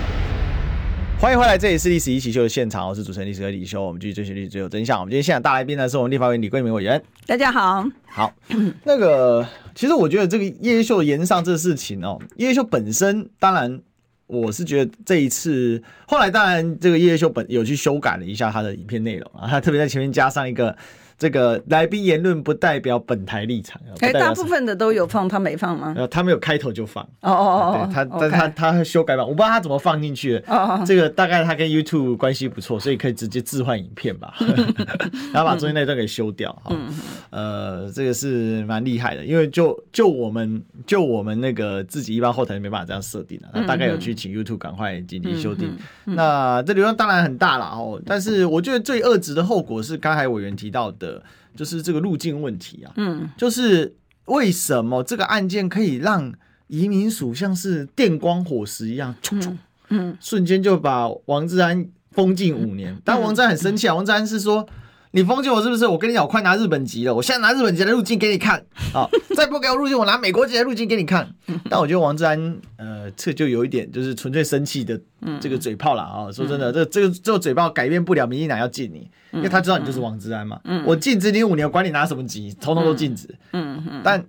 欢迎回来，这里是历史一起秀的现场，我是主持人历史哥李修，我们继续追寻历史，最有真相。我们今天现场大来宾呢，是我们立法院李桂明委员。大家好，好，那个其实我觉得这个叶叶秀延上这个事情哦，叶叶秀本身当然。我是觉得这一次，后来当然这个叶叶秀本有去修改了一下他的影片内容啊，他特别在前面加上一个。这个来宾言论不代表本台立场。哎，大部分的都有放，他没放吗？呃，他没有开头就放。哦哦哦，他但他他修改版，我不知道他怎么放进去的。哦，这个大概他跟 YouTube 关系不错，所以可以直接置换影片吧，然后把中间那段给修掉。嗯，呃，这个是蛮厉害的，因为就就我们就我们那个自己一般后台没办法这样设定的，那大概有去请 YouTube 赶快紧急修订。那这流量当然很大了哦，但是我觉得最恶质的后果是刚才委员提到的。就是这个路径问题啊，嗯，就是为什么这个案件可以让移民署像是电光火石一样，嗯，嗯，瞬间就把王志安封禁五年。但王志安很生气啊，王志安是说。你封禁我是不是？我跟你讲，我快拿日本籍了。我现在拿日本籍的入境给你看 啊！再不给我入境，我拿美国籍的入境给你看。但我觉得王志安，呃，这就有一点就是纯粹生气的这个嘴炮了啊！说真的，这这个这个嘴炮改变不了民进党要禁你，因为他知道你就是王志安嘛。我禁止你五年，管你拿什么籍，统统都禁止。嗯嗯。但，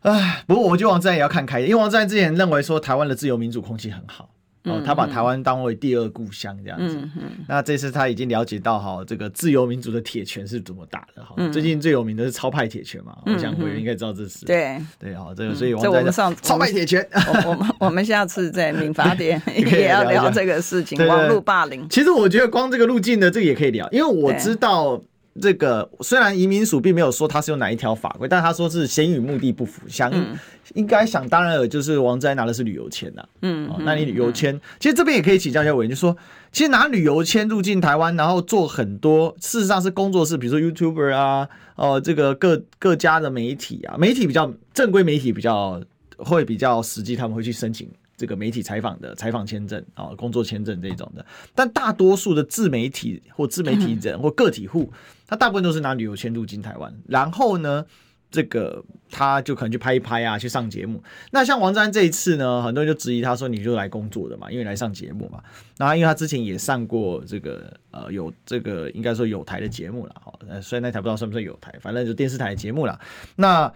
唉，不过我觉得王志安也要看开，因为王志安之前认为说台湾的自由民主空气很好。哦，他把台湾当为第二故乡这样子。嗯嗯、那这次他已经了解到哈，这个自由民主的铁拳是怎么打的哈。嗯、最近最有名的是超派铁拳嘛，嗯、我想委员应该知道这是。对对哈，这个所以 我们，我们上超派铁拳，我我们我们下次在民法典 也要聊这个事情，网络霸凌。其实我觉得光这个路径呢这个也可以聊，因为我知道。这个虽然移民署并没有说他是用哪一条法规，但他说是先与目的不符，想、嗯、应该想当然了，就是王志安拿的是旅游签呐、啊，嗯、哦，那你旅游签，嗯、其实这边也可以请教一下委员，就说其实拿旅游签入境台湾，然后做很多事实上是工作室，比如说 YouTuber 啊，哦，这个各各家的媒体啊，媒体比较正规媒体比较会比较实际，他们会去申请。这个媒体采访的采访签证啊，工作签证这种的，但大多数的自媒体或自媒体人或个体户，他大部分都是拿旅游签入境台湾，然后呢，这个他就可能去拍一拍啊，去上节目。那像王志安这一次呢，很多人就质疑他说，你就来工作的嘛，因为来上节目嘛。那因为他之前也上过这个呃有这个应该说有台的节目了，哈，虽然那台不知道算不算有台，反正就电视台的节目了。那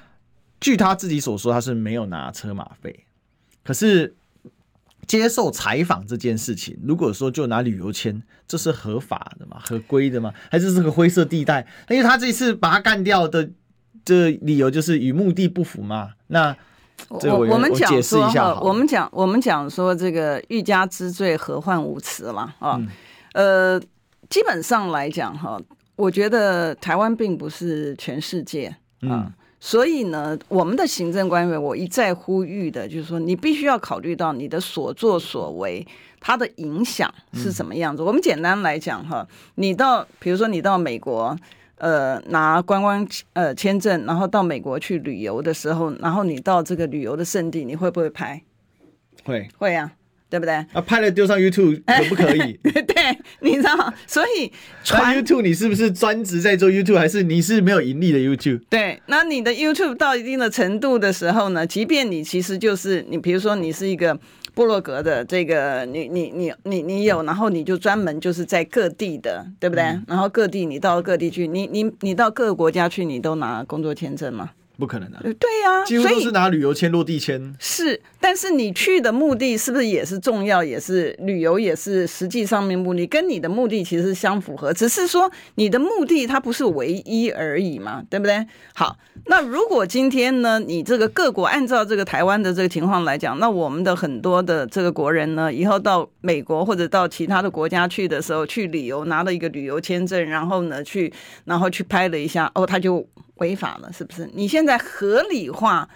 据他自己所说，他是没有拿车马费，可是。接受采访这件事情，如果说就拿旅游签，这是合法的吗？合规的吗？还是这是个灰色地带？因为他这次把他干掉的这理由就是与目的不符嘛。那这我，我们讲说哈，我们讲我们讲说这个欲加之罪，何患无辞嘛啊。嗯、呃，基本上来讲哈，我觉得台湾并不是全世界啊。嗯所以呢，我们的行政官员，我一再呼吁的，就是说，你必须要考虑到你的所作所为，它的影响是什么样子。嗯、我们简单来讲哈，你到，比如说你到美国，呃，拿观光呃签证，然后到美国去旅游的时候，然后你到这个旅游的圣地，你会不会拍？会，会啊。对不对？啊，拍了丢上 YouTube 可不可以？对，你知道，所以传 YouTube 你是不是专职在做 YouTube，还是你是没有盈利的 YouTube？对，那你的 YouTube 到一定的程度的时候呢，即便你其实就是你，比如说你是一个部落格的这个，你你你你你有，然后你就专门就是在各地的，对不对？嗯、然后各地你到各地去，你你你到各个国家去，你都拿工作签证吗？不可能的，对呀、啊，几乎都是拿旅游签、落地签。是，但是你去的目的是不是也是重要？也是旅游，也是实际上面目的，跟你的目的其实相符合，只是说你的目的它不是唯一而已嘛，对不对？好，那如果今天呢，你这个各国按照这个台湾的这个情况来讲，那我们的很多的这个国人呢，以后到美国或者到其他的国家去的时候，去旅游拿了一个旅游签证，然后呢去，然后去拍了一下，哦，他就。违法了，是不是？你现在合理化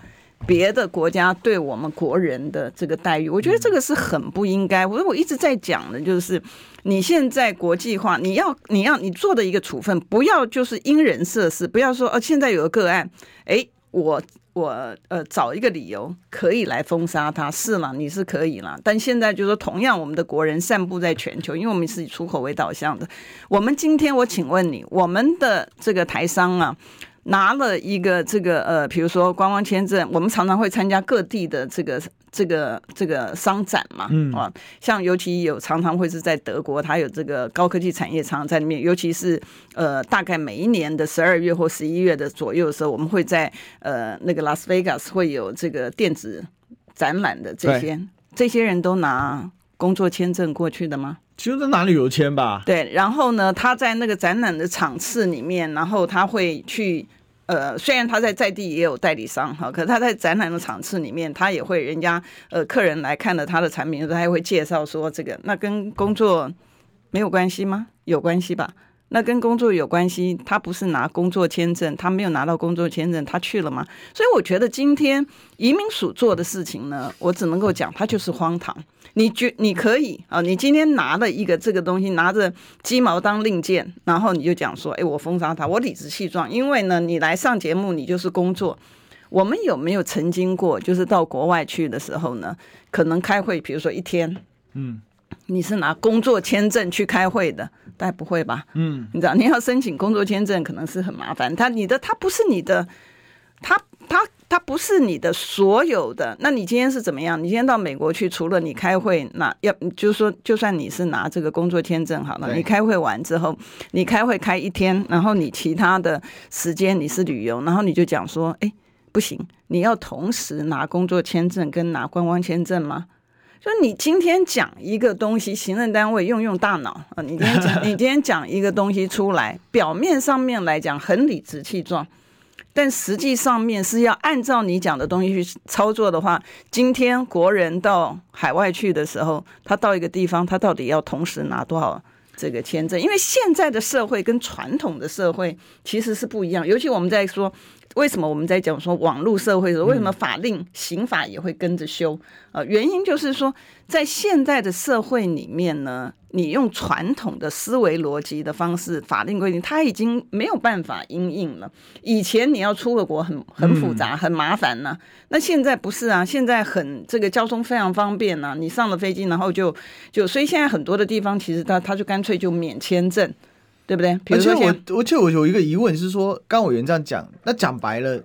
别的国家对我们国人的这个待遇，我觉得这个是很不应该。我我一直在讲的就是，你现在国际化，你要你要你做的一个处分，不要就是因人设事，不要说哦，现在有个个案，哎，我我呃找一个理由可以来封杀他，是吗？你是可以了，但现在就是说，同样我们的国人散布在全球，因为我们是以出口为导向的。我们今天我请问你，我们的这个台商啊。拿了一个这个呃，比如说观光签证，我们常常会参加各地的这个这个这个商展嘛，嗯。啊，像尤其有常常会是在德国，它有这个高科技产业常常在里面，尤其是呃大概每一年的十二月或十一月的左右的时候，我们会在呃那个拉斯维加斯会有这个电子展览的这些，这些人都拿工作签证过去的吗？其实都拿旅游签吧。对，然后呢，他在那个展览的场次里面，然后他会去。呃，虽然他在在地也有代理商哈，可是他在展览的场次里面，他也会人家呃客人来看了他的产品，他也会介绍说这个，那跟工作没有关系吗？有关系吧？那跟工作有关系，他不是拿工作签证，他没有拿到工作签证，他去了吗？所以我觉得今天移民署做的事情呢，我只能够讲，他就是荒唐。你觉你可以啊？你今天拿了一个这个东西，拿着鸡毛当令箭，然后你就讲说：“哎，我封杀他，我理直气壮。”因为呢，你来上节目，你就是工作。我们有没有曾经过，就是到国外去的时候呢？可能开会，比如说一天，嗯，你是拿工作签证去开会的，大概不会吧？嗯，你知道，你要申请工作签证，可能是很麻烦。他你的他不是你的，他他。他不是你的所有的，那你今天是怎么样？你今天到美国去，除了你开会，那要就是说，就算你是拿这个工作签证好了，你开会完之后，你开会开一天，然后你其他的时间你是旅游，然后你就讲说，哎，不行，你要同时拿工作签证跟拿观光签证吗？就你今天讲一个东西，行政单位用用大脑啊，你今天讲，你今天讲一个东西出来，表面上面来讲很理直气壮。但实际上面是要按照你讲的东西去操作的话，今天国人到海外去的时候，他到一个地方，他到底要同时拿多少这个签证？因为现在的社会跟传统的社会其实是不一样，尤其我们在说。为什么我们在讲说网络社会的时候，为什么法令刑法也会跟着修？呃，原因就是说，在现在的社会里面呢，你用传统的思维逻辑的方式，法令规定，它已经没有办法因应了。以前你要出个国很很复杂，很麻烦呢、啊，那现在不是啊，现在很这个交通非常方便呢、啊，你上了飞机，然后就就，所以现在很多的地方其实他他就干脆就免签证。对不对？而且我，而且我有一个疑问是说，刚委员这样讲，那讲白了，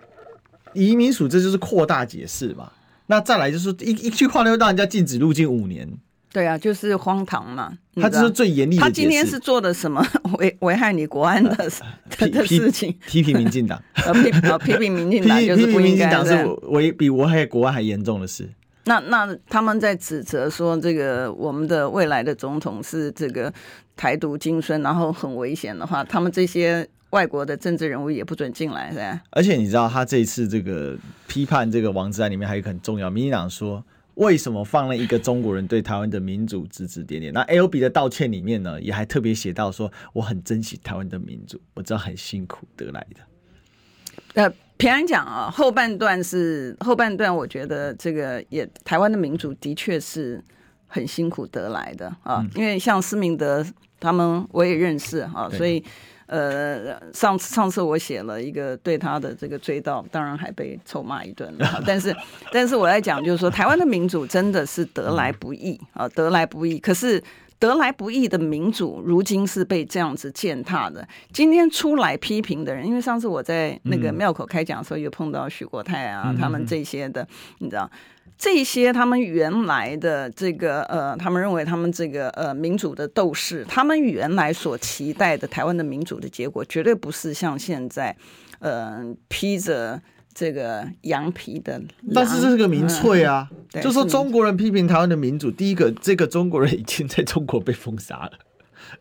移民署这就是扩大解释嘛？那再来就是一一句话就让人家禁止入境五年。对啊，就是荒唐嘛。他这是最严厉的。他今天是做的什么 危危害你国安的 的事情？批评民进党，批批评民进党就是不应该，批评民进党是违比危害国安还严重的事。那那他们在指责说，这个我们的未来的总统是这个台独金孙，然后很危险的话，他们这些外国的政治人物也不准进来，是吧？而且你知道，他这一次这个批判这个王志安里面还有一个很重要，民进党说为什么放了一个中国人对台湾的民主指指点点？那 L B 的道歉里面呢，也还特别写到说，我很珍惜台湾的民主，我知道很辛苦得来的。呃。平安讲啊，后半段是后半段，我觉得这个也台湾的民主的确是很辛苦得来的啊，嗯、因为像施明德他们我也认识啊，所以呃上次上次我写了一个对他的这个追悼，当然还被臭骂一顿了，但是但是我在讲就是说，台湾的民主真的是得来不易啊，得来不易，可是。得来不易的民主，如今是被这样子践踏的。今天出来批评的人，因为上次我在那个庙口开讲的时候，有碰到许国泰啊，嗯、他们这些的，你知道，这些他们原来的这个呃，他们认为他们这个呃民主的斗士，他们原来所期待的台湾的民主的结果，绝对不是像现在呃披着。这个羊皮的，但是这是个民粹啊！嗯、就说中国人批评台湾的民主，第一个，这个中国人已经在中国被封杀了。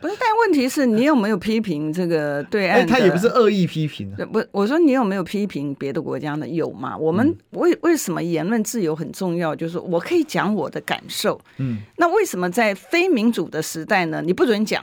不是，但问题是你有没有批评这个对岸？他也不是恶意批评、啊。不，我说你有没有批评别的国家呢？有吗？我们为为什么言论自由很重要？就是我可以讲我的感受。嗯，那为什么在非民主的时代呢？你不准讲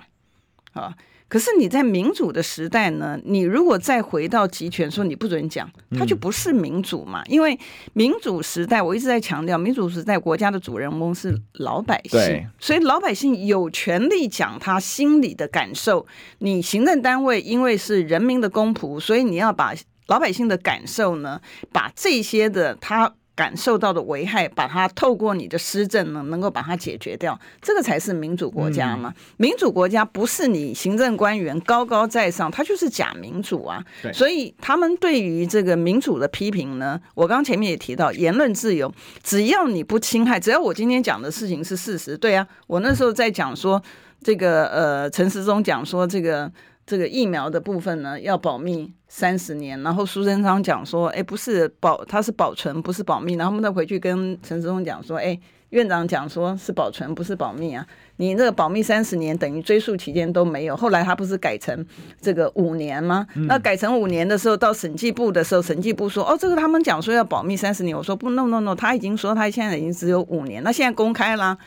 啊？可是你在民主的时代呢？你如果再回到集权，说你不准讲，它就不是民主嘛。因为民主时代，我一直在强调，民主时代国家的主人翁是老百姓，所以老百姓有权利讲他心里的感受。你行政单位因为是人民的公仆，所以你要把老百姓的感受呢，把这些的他感受到的危害，把它透过你的施政呢，能够把它解决掉，这个才是民主国家嘛。嗯、民主国家不是你行政官员高高在上，他就是假民主啊。所以他们对于这个民主的批评呢，我刚前面也提到言论自由，只要你不侵害，只要我今天讲的事情是事实，对啊，我那时候在讲说这个呃，陈时中讲说这个。这个疫苗的部分呢，要保密三十年。然后苏贞昌讲说，哎，不是保，它是保存，不是保密。然后我们再回去跟陈时中讲说，哎，院长讲说是保存，不是保密啊。你这个保密三十年，等于追溯期间都没有。后来他不是改成这个五年吗？嗯、那改成五年的时候，到审计部的时候，审计部说，哦，这个他们讲说要保密三十年。我说不，no no no，他已经说他现在已经只有五年。那现在公开了。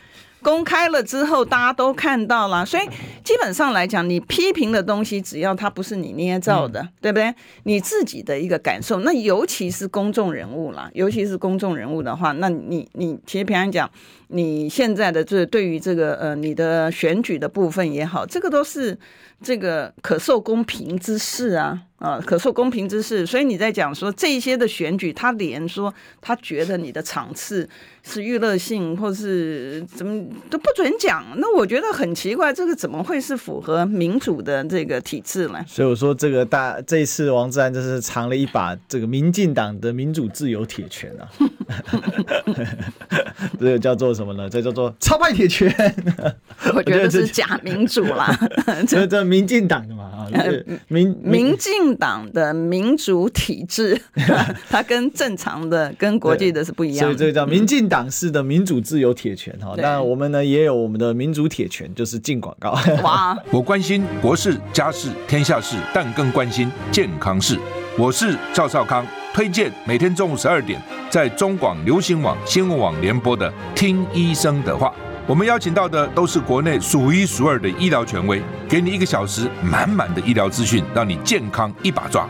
公开了之后，大家都看到了，所以基本上来讲，你批评的东西，只要它不是你捏造的，嗯、对不对？你自己的一个感受，那尤其是公众人物啦，尤其是公众人物的话，那你你其实平常讲，你现在的这对于这个呃你的选举的部分也好，这个都是这个可受公平之事啊。啊，可受公平之事，所以你在讲说这些的选举，他连说他觉得你的场次是娱乐性，或是怎么都不准讲，那我觉得很奇怪，这个怎么会是符合民主的这个体制呢？所以我说这个大这一次王志安就是藏了一把这个民进党的民主自由铁拳啊，这个叫做什么呢？这叫做超派铁拳。我觉得是假民主啦，这这民进党的嘛啊，民民进。党的民主体制，它跟正常的、跟国际的是不一样的，所以这个叫民进党式的民主自由铁拳哈。那我们呢也有我们的民主铁拳，就是进广告。哇！我关心国事、家事、天下事，但更关心健康事。我是赵少康，推荐每天中午十二点在中广流行网、新闻网联播的《听医生的话》。我们邀请到的都是国内数一数二的医疗权威，给你一个小时满满的医疗资讯，让你健康一把抓。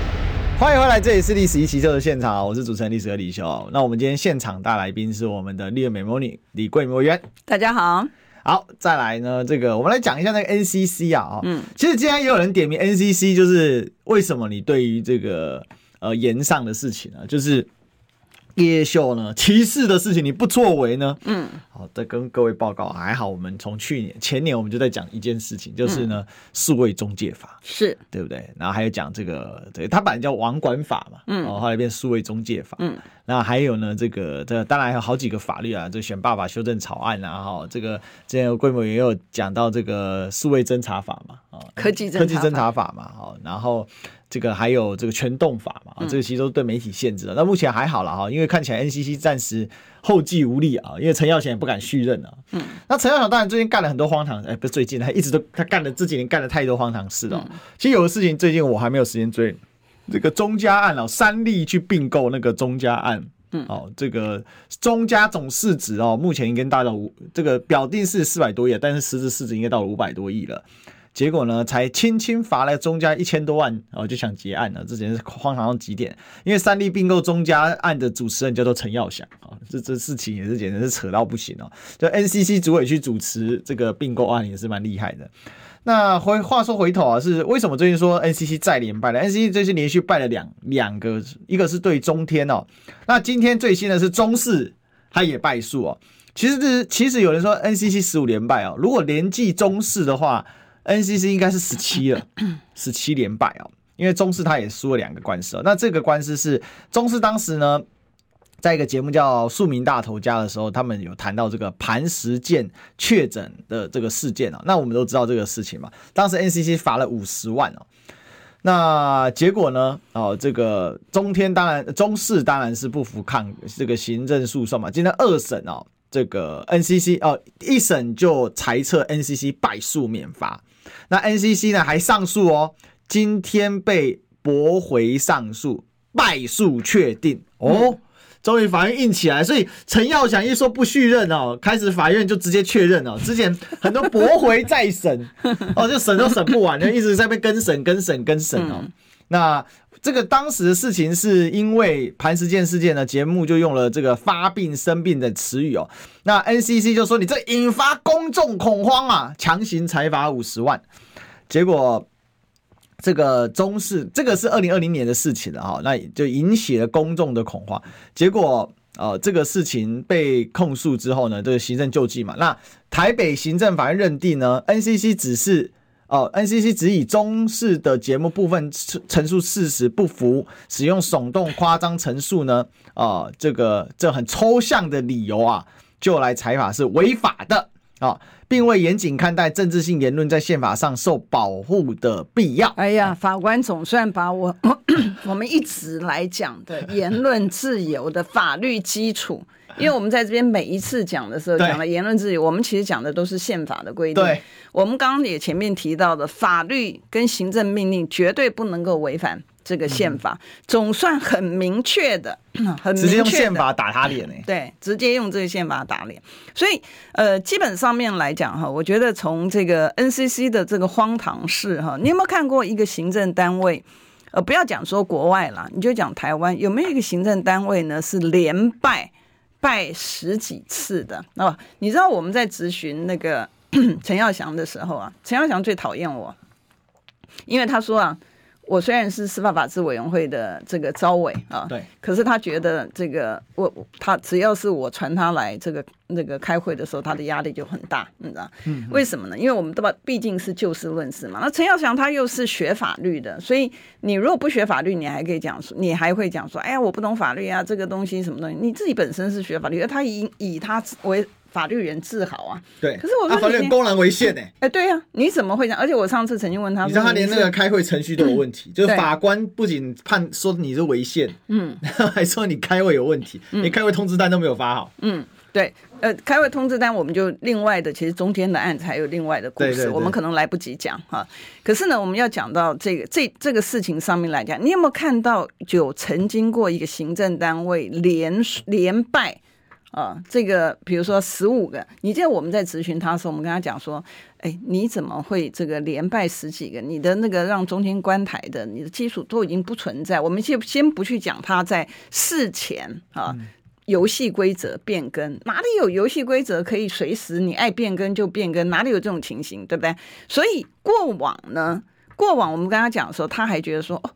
欢迎回来，这里是《历史一奇秀》的现场，我是主持人历史哥李修。那我们今天现场大来宾是我们的丽美魔女李桂梅委员，大家好。好，再来呢，这个我们来讲一下那个 NCC 啊，嗯，其实今天也有人点名 NCC，就是为什么你对于这个呃炎上的事情啊，就是。叶秀呢？歧视的事情你不作为呢？嗯，好，再跟各位报告，还好我们从去年、前年我们就在讲一件事情，就是呢，数位中介法是对不对？然后还有讲这个，对，它本来叫网管法嘛，嗯，哦后来变数位中介法，嗯，那还有呢，这个这当然还有好几个法律啊，这选爸爸修正草案啊，哈，这个之前规模也有讲到这个数位侦查法嘛，啊，科技科技侦查法嘛，好，然后。这个还有这个全动法嘛，这个其实都对媒体限制了。那目前还好了哈，因为看起来 NCC 暂时后继无力啊，因为陈耀贤也不敢续任啊。嗯，那陈耀祥当然最近干了很多荒唐，哎，不是最近，他一直都他干了这几年干了太多荒唐事了。其实有的事情最近我还没有时间追，这个中嘉案哦，三立去并购那个中嘉案，嗯，哦，这个中嘉总市值哦，目前应该达到五，这个表定是四百多亿，但是实质市值应该到了五百多亿了。结果呢，才轻轻罚了中嘉一千多万，哦，就想结案了，这简直是荒唐到极点。因为三立并购中家案的主持人叫做陈耀祥啊，这这事情也是简直是扯到不行哦。就 NCC 主委去主持这个并购案也是蛮厉害的。那回话说回头啊，是为什么最近说 NCC 再连败了？NCC 最近连续败了两两个，一个是对中天哦，那今天最新的是中视，他也败诉哦。其实是其实有人说 NCC 十五连败哦，如果连计中视的话。NCC 应该是十七了，十七连败哦，因为中视他也输了两个官司哦。那这个官司是中视当时呢，在一个节目叫《庶民大头家》的时候，他们有谈到这个磐石舰确诊的这个事件哦。那我们都知道这个事情嘛，当时 NCC 罚了五十万哦。那结果呢？哦，这个中天当然中视当然是不服抗这个行政诉讼嘛。今天二审哦，这个 NCC 哦一审就裁撤 NCC 败诉免罚。那 NCC 呢还上诉哦，今天被驳回上诉，败诉确定哦。终于法院硬起来，所以陈耀祥一说不续任哦，开始法院就直接确认哦。之前很多驳回再审哦，就审都审不完，就一直在被跟审、跟审、跟审哦。嗯、那这个当时的事情是因为磐石舰事件呢，节目就用了这个发病生病的词语哦。那 NCC 就说你这引发公众恐慌啊，强行裁罚五十万，结果。这个中视，这个是二零二零年的事情了哈，那就引起了公众的恐慌。结果，呃，这个事情被控诉之后呢，这个行政救济嘛，那台北行政法院认定呢，NCC 只是哦、，NCC 只以中式的节目部分陈述事实不符，使用耸动夸张陈述呢，啊、这个这很抽象的理由啊，就来裁罚是违法的啊。并未严谨看待政治性言论在宪法上受保护的必要。哎呀，法官总算把我 我们一直来讲的言论自由的法律基础，因为我们在这边每一次讲的时候讲的言论自由，我们其实讲的都是宪法的规定。对，我们刚刚也前面提到的，法律跟行政命令绝对不能够违反。这个宪法总算很明确的，很明确的，直接用宪法打他脸呢？对，直接用这个宪法打脸。所以，呃，基本上面来讲哈，我觉得从这个 NCC 的这个荒唐事哈，你有没有看过一个行政单位？呃，不要讲说国外了，你就讲台湾，有没有一个行政单位呢是连败拜十几次的？哦，你知道我们在咨询那个 陈耀祥的时候啊，陈耀祥最讨厌我，因为他说啊。我虽然是司法法制委员会的这个招委啊，对，可是他觉得这个我他只要是我传他来这个那个开会的时候，他的压力就很大，你知道？嗯，为什么呢？因为我们都把毕竟是就事论事嘛。那陈耀祥他又是学法律的，所以你如果不学法律，你还可以讲说，你还会讲说，哎呀，我不懂法律啊，这个东西什么东西？你自己本身是学法律，而他以以他为。法律人治好啊，对。可是我说，法律人公然违宪呢？哎，对呀、啊，你怎么会讲？而且我上次曾经问他，你知道他连那个开会程序都有问题，嗯、就是法官不仅判说你是违宪，嗯，还说你开会有问题，你、嗯、开会通知单都没有发好。嗯，对，呃，开会通知单我们就另外的，其实中间的案子还有另外的故事，对对对，我们可能来不及讲哈。可是呢，我们要讲到这个这这个事情上面来讲，你有没有看到有曾经过一个行政单位连连败？啊，这个比如说十五个，你记得我们在咨询他的时候，我们跟他讲说，哎，你怎么会这个连败十几个？你的那个让中间观台的，你的基础都已经不存在。我们先先不去讲他在事前啊，游戏规则变更，哪里有游戏规则可以随时你爱变更就变更？哪里有这种情形，对不对？所以过往呢，过往我们跟他讲的时候，他还觉得说，哦。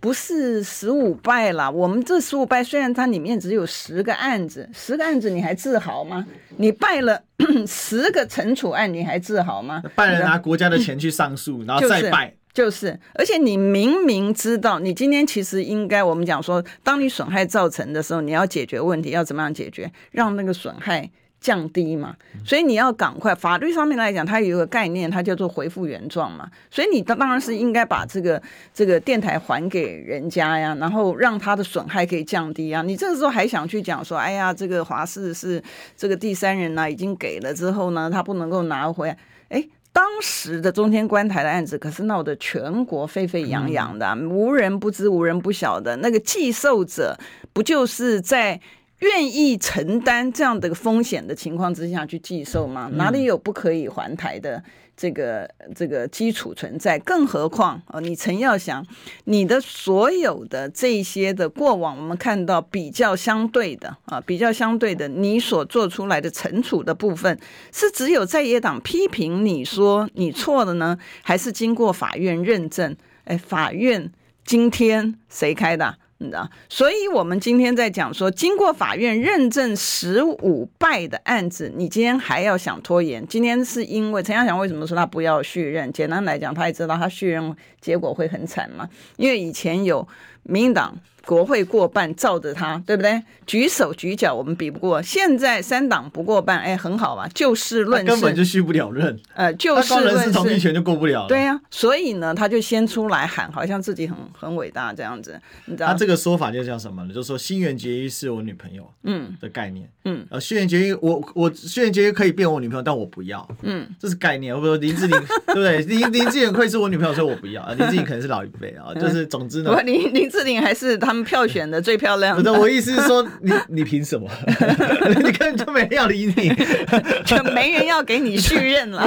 不是十五败了，我们这十五败虽然它里面只有十个案子，十个案子你还自豪吗？你败了 十个惩处案，你还自豪吗？败了拿国家的钱去上诉，嗯、然后再败，就是，就是，而且你明明知道，你今天其实应该我们讲说，当你损害造成的时候，你要解决问题，要怎么样解决？让那个损害。降低嘛，所以你要赶快。法律上面来讲，它有一个概念，它叫做恢复原状嘛。所以你当当然是应该把这个这个电台还给人家呀，然后让它的损害可以降低啊。你这个时候还想去讲说，哎呀，这个华视是这个第三人呢、已经给了之后呢，他不能够拿回来。哎，当时的中天关台的案子可是闹得全国沸沸扬扬的，无人不知，无人不晓的。那个寄售者不就是在？愿意承担这样的风险的情况之下去寄售吗？哪里有不可以还台的这个这个基础存在？更何况啊，你陈耀祥，你的所有的这些的过往，我们看到比较相对的啊，比较相对的，你所做出来的惩处的部分，是只有在野党批评你说你错了呢，还是经过法院认证？哎，法院今天谁开的？你知道，所以我们今天在讲说，经过法院认证十五败的案子，你今天还要想拖延？今天是因为陈耀祥为什么说他不要续任？简单来讲，他也知道他续任结果会很惨嘛，因为以前有民进党。国会过半罩着他，对不对？举手举脚我们比不过，现在三党不过半，哎，很好吧，就事论事，根本就续不了任。呃，就事论事，同意权就过不了了。对呀、啊，所以呢，他就先出来喊，好像自己很很伟大这样子，你知道？他这个说法就叫什么呢？就是说新垣结衣是我女朋友，嗯的概念，嗯，呃，新垣结衣，我我新垣结衣可以变我女朋友，但我不要，嗯，这是概念。我说林志玲，对不对？林林志颖可以是我女朋友，所以我不要。林志颖可能是老一辈啊，就是总之呢，林林。志玲还是他们票选的最漂亮的。我意思是说，你你凭什么？你根本就没人要理你，就没人要给你续任了。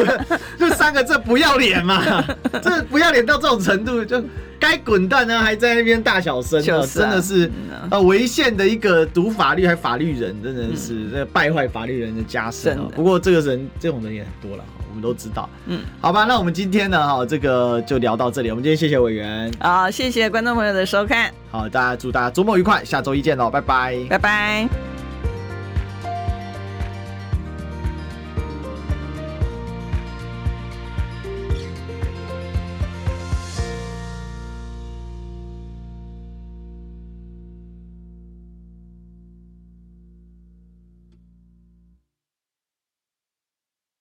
就三个字不要脸嘛，这不要脸到这种程度，就该滚蛋呢，还在那边大小声，啊，真的是啊，违宪的一个读法律还法律人，真的是那败坏法律人的家事。不过这个人这种人也很多了。我们都知道，嗯，好吧，那我们今天呢，哈，这个就聊到这里。我们今天谢谢委员，好，谢谢观众朋友的收看，好，大家祝大家周末愉快，下周一见喽，拜拜，拜拜。